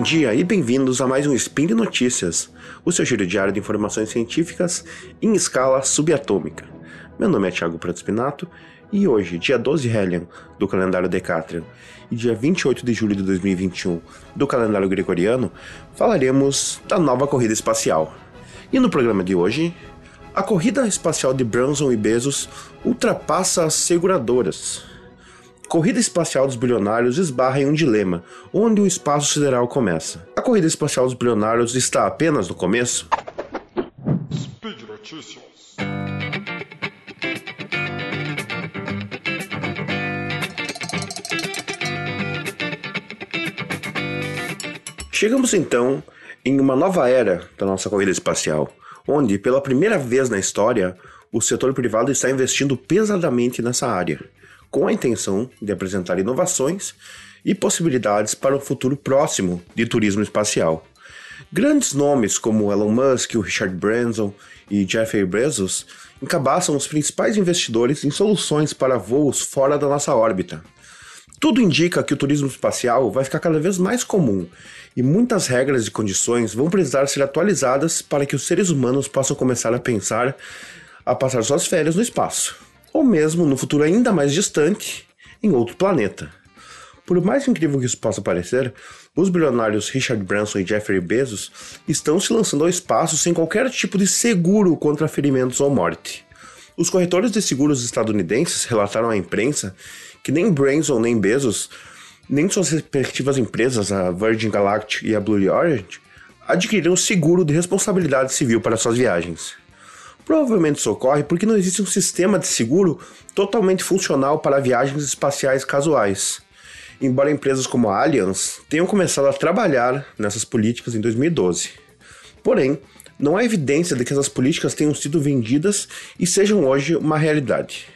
Bom dia e bem-vindos a mais um Spin de Notícias, o seu giro diário de informações científicas em escala subatômica. Meu nome é Thiago Prato Spinato e hoje, dia 12 Helion do calendário Decatrian e dia 28 de julho de 2021 do calendário gregoriano, falaremos da nova corrida espacial. E no programa de hoje, a corrida espacial de Branson e Bezos ultrapassa as seguradoras. Corrida espacial dos bilionários esbarra em um dilema, onde o espaço sideral começa. A corrida espacial dos bilionários está apenas no começo? Speed Notícias. Chegamos então em uma nova era da nossa corrida espacial, onde, pela primeira vez na história, o setor privado está investindo pesadamente nessa área com a intenção de apresentar inovações e possibilidades para o futuro próximo de turismo espacial. Grandes nomes como Elon Musk, o Richard Branson e Jeffrey Bezos encabaçam os principais investidores em soluções para voos fora da nossa órbita. Tudo indica que o turismo espacial vai ficar cada vez mais comum e muitas regras e condições vão precisar ser atualizadas para que os seres humanos possam começar a pensar a passar suas férias no espaço ou mesmo no futuro ainda mais distante, em outro planeta. Por mais incrível que isso possa parecer, os bilionários Richard Branson e Jeffrey Bezos estão se lançando ao espaço sem qualquer tipo de seguro contra ferimentos ou morte. Os corretores de seguros estadunidenses relataram à imprensa que nem Branson nem Bezos, nem suas respectivas empresas, a Virgin Galactic e a Blue Origin, adquiriram seguro de responsabilidade civil para suas viagens. Provavelmente isso ocorre porque não existe um sistema de seguro totalmente funcional para viagens espaciais casuais. Embora empresas como a Allianz tenham começado a trabalhar nessas políticas em 2012. Porém, não há evidência de que essas políticas tenham sido vendidas e sejam hoje uma realidade.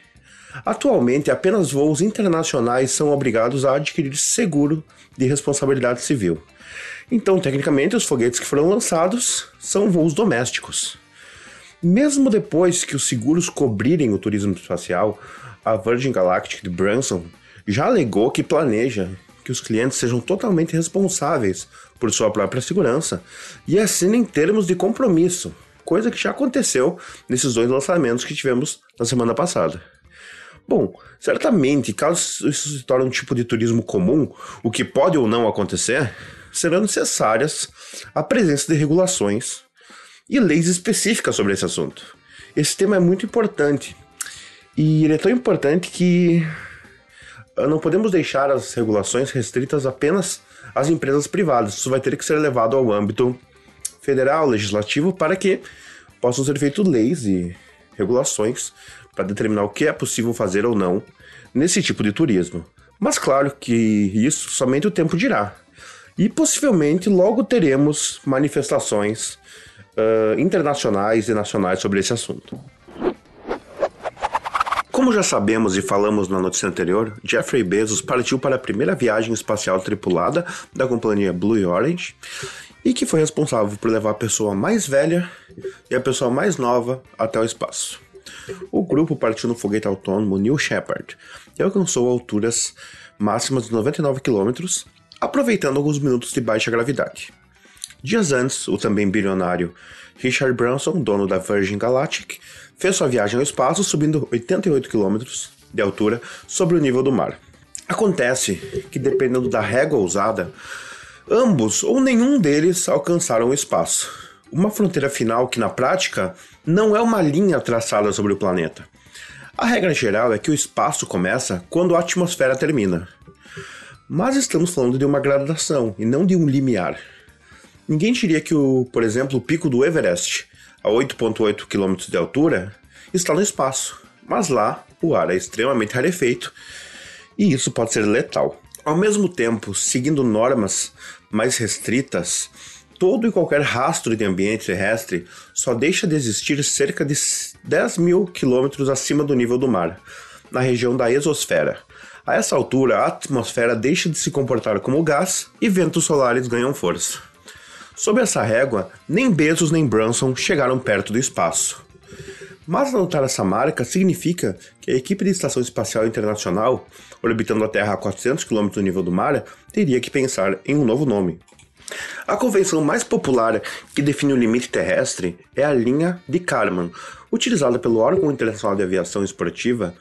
Atualmente, apenas voos internacionais são obrigados a adquirir seguro de responsabilidade civil. Então, tecnicamente, os foguetes que foram lançados são voos domésticos. Mesmo depois que os seguros cobrirem o turismo espacial, a Virgin Galactic de Branson já alegou que planeja que os clientes sejam totalmente responsáveis por sua própria segurança e assinem termos de compromisso, coisa que já aconteceu nesses dois lançamentos que tivemos na semana passada. Bom, certamente, caso isso se torne um tipo de turismo comum, o que pode ou não acontecer, serão necessárias a presença de regulações e leis específicas sobre esse assunto. Esse tema é muito importante e ele é tão importante que ah, não podemos deixar as regulações restritas apenas às empresas privadas. Isso vai ter que ser levado ao âmbito federal, legislativo, para que possam ser feitas leis e regulações para determinar o que é possível fazer ou não nesse tipo de turismo. Mas claro que isso somente o tempo dirá. E possivelmente logo teremos manifestações uh, internacionais e nacionais sobre esse assunto. Como já sabemos e falamos na notícia anterior, Jeffrey Bezos partiu para a primeira viagem espacial tripulada da companhia Blue Origin e que foi responsável por levar a pessoa mais velha e a pessoa mais nova até o espaço. O grupo partiu no foguete autônomo New Shepard e alcançou alturas máximas de 99 km, aproveitando alguns minutos de baixa gravidade. Dias antes, o também bilionário Richard Branson, dono da Virgin Galactic, fez sua viagem ao espaço subindo 88 km de altura sobre o nível do mar. Acontece que, dependendo da régua usada, ambos ou nenhum deles alcançaram o espaço. Uma fronteira final que, na prática, não é uma linha traçada sobre o planeta. A regra geral é que o espaço começa quando a atmosfera termina. Mas estamos falando de uma gradação e não de um limiar. Ninguém diria que, o, por exemplo, o pico do Everest, a 8,8 km de altura, está no espaço, mas lá o ar é extremamente rarefeito e isso pode ser letal. Ao mesmo tempo, seguindo normas mais restritas, todo e qualquer rastro de ambiente terrestre só deixa de existir cerca de 10 mil quilômetros acima do nível do mar, na região da exosfera. A essa altura, a atmosfera deixa de se comportar como gás e ventos solares ganham força. Sob essa régua, nem Bezos nem Branson chegaram perto do espaço. Mas anotar essa marca significa que a equipe de Estação Espacial Internacional, orbitando a Terra a 400 km do nível do mar, teria que pensar em um novo nome. A convenção mais popular que define o limite terrestre é a linha de Kármán, utilizada pelo órgão internacional de aviação esportiva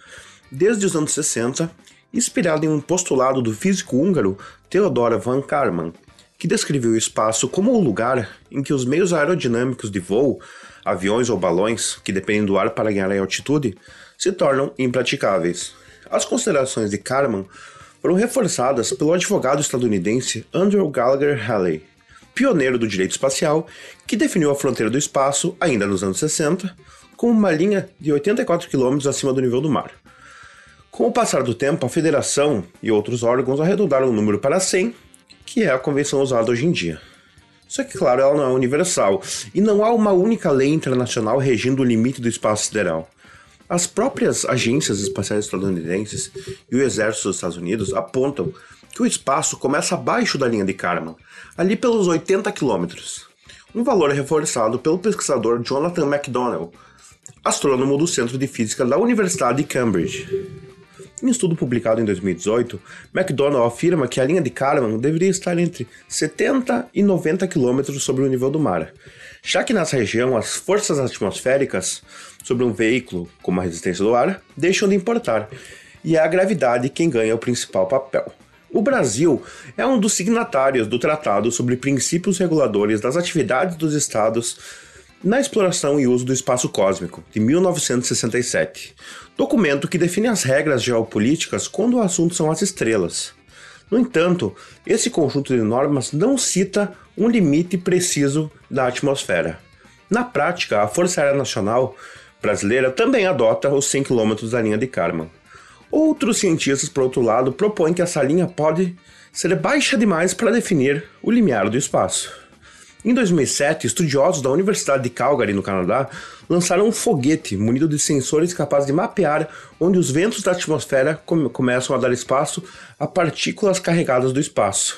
desde os anos 60, inspirada em um postulado do físico húngaro Theodor von Kármán, que descreveu o espaço como o lugar em que os meios aerodinâmicos de voo, aviões ou balões, que dependem do ar para ganhar altitude, se tornam impraticáveis. As considerações de Kármán foram reforçadas pelo advogado estadunidense Andrew Gallagher Halley, pioneiro do direito espacial, que definiu a fronteira do espaço, ainda nos anos 60, como uma linha de 84 km acima do nível do mar. Com o passar do tempo, a federação e outros órgãos arredondaram o número para 100, que é a convenção usada hoje em dia. Só que, claro, ela não é universal, e não há uma única lei internacional regindo o limite do espaço sideral. As próprias agências espaciais estadunidenses e o exército dos Estados Unidos apontam que o espaço começa abaixo da linha de Kármán, ali pelos 80 quilômetros. Um valor reforçado pelo pesquisador Jonathan McDonnell, astrônomo do Centro de Física da Universidade de Cambridge. Em estudo publicado em 2018, McDonnell afirma que a linha de Kármán deveria estar entre 70 e 90 quilômetros sobre o nível do mar, já que nessa região as forças atmosféricas sobre um veículo, como a resistência do ar, deixam de importar, e é a gravidade quem ganha o principal papel. O Brasil é um dos signatários do Tratado sobre Princípios Reguladores das Atividades dos Estados na Exploração e Uso do Espaço Cósmico, de 1967, documento que define as regras geopolíticas quando o assunto são as estrelas. No entanto, esse conjunto de normas não cita um limite preciso da atmosfera. Na prática, a Força Aérea Nacional brasileira também adota os 100 km da linha de Kármán. Outros cientistas, por outro lado, propõem que essa linha pode ser baixa demais para definir o limiar do espaço. Em 2007, estudiosos da Universidade de Calgary, no Canadá, lançaram um foguete munido de sensores capazes de mapear onde os ventos da atmosfera come começam a dar espaço a partículas carregadas do espaço.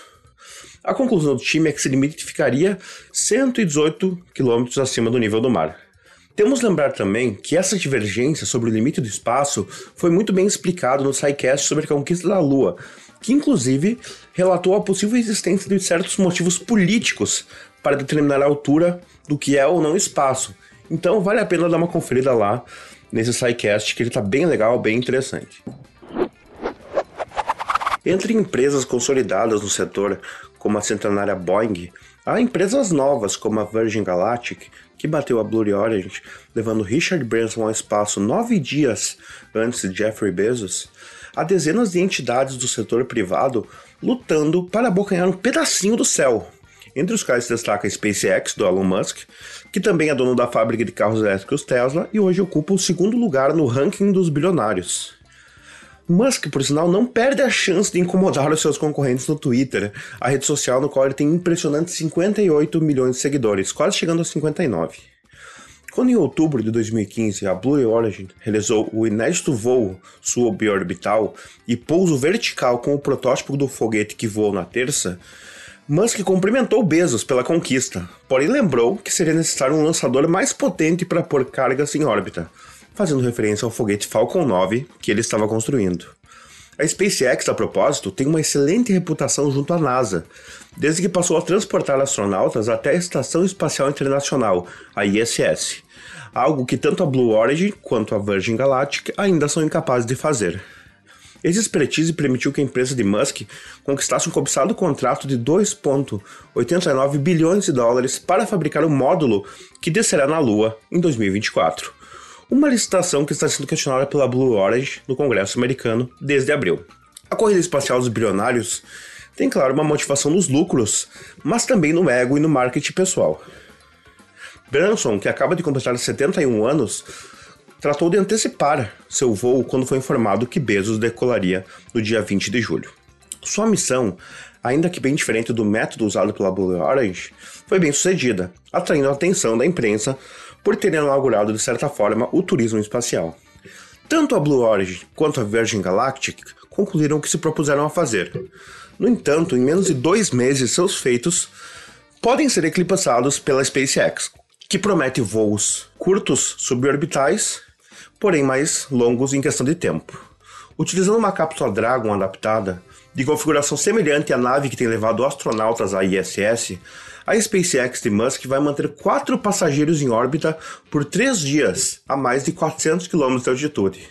A conclusão do time é que esse limite ficaria 118 km acima do nível do mar. Temos lembrar também que essa divergência sobre o limite do espaço foi muito bem explicado no SciCast sobre a conquista da Lua, que inclusive relatou a possível existência de certos motivos políticos para determinar a altura do que é ou não espaço. Então vale a pena dar uma conferida lá nesse SciCast, que ele está bem legal, bem interessante. Entre empresas consolidadas no setor, como a centenária Boeing, há empresas novas como a Virgin Galactic, que bateu a Blue Origin, levando Richard Branson ao espaço nove dias antes de Jeffrey Bezos, há dezenas de entidades do setor privado lutando para abocanhar um pedacinho do céu. Entre os quais se destaca a SpaceX, do Elon Musk, que também é dono da fábrica de carros elétricos Tesla e hoje ocupa o segundo lugar no ranking dos bilionários. Musk, por sinal, não perde a chance de incomodar os seus concorrentes no Twitter, a rede social no qual ele tem impressionantes 58 milhões de seguidores, quase chegando a 59. Quando em outubro de 2015 a Blue Origin realizou o inédito voo suborbital e pouso vertical com o protótipo do foguete que voou na terça, Musk cumprimentou Bezos pela conquista, porém lembrou que seria necessário um lançador mais potente para pôr cargas em órbita, fazendo referência ao foguete Falcon 9 que ele estava construindo. A SpaceX, a propósito, tem uma excelente reputação junto à NASA, desde que passou a transportar astronautas até a Estação Espacial Internacional, a ISS, algo que tanto a Blue Origin quanto a Virgin Galactic ainda são incapazes de fazer. Esse expertise permitiu que a empresa de Musk conquistasse um cobiçado contrato de 2,89 bilhões de dólares para fabricar o um módulo que descerá na Lua em 2024 uma licitação que está sendo questionada pela Blue Origin no Congresso americano desde abril. A corrida espacial dos bilionários tem, claro, uma motivação nos lucros, mas também no ego e no marketing pessoal. Branson, que acaba de completar 71 anos, tratou de antecipar seu voo quando foi informado que Bezos decolaria no dia 20 de julho. Sua missão, ainda que bem diferente do método usado pela Blue Origin, foi bem sucedida, atraindo a atenção da imprensa por terem inaugurado de certa forma o turismo espacial. Tanto a Blue Origin quanto a Virgin Galactic concluíram o que se propuseram a fazer. No entanto, em menos de dois meses, seus feitos podem ser eclipsados pela SpaceX, que promete voos curtos suborbitais, porém mais longos em questão de tempo. Utilizando uma cápsula Dragon adaptada, De configuração semelhante à nave que tem levado astronautas à ISS, a SpaceX de Musk vai manter quatro passageiros em órbita por três dias, a mais de 400 km de altitude.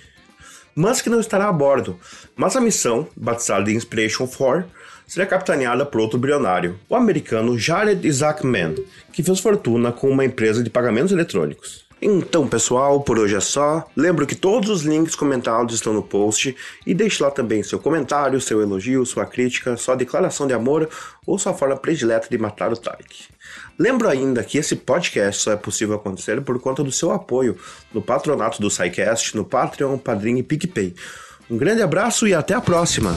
Musk não estará a bordo, mas a missão, batizada de Inspiration 4, será capitaneada por outro bilionário, o americano Jared Isaacman, que fez fortuna com uma empresa de pagamentos eletrônicos. Então, pessoal, por hoje é só. Lembro que todos os links comentados estão no post e deixe lá também seu comentário, seu elogio, sua crítica, sua declaração de amor ou sua forma predileta de matar o Tarek. Lembro ainda que esse podcast só é possível acontecer por conta do seu apoio no patronato do SciCast, no Patreon, Padrim e PicPay. Um grande abraço e até a próxima!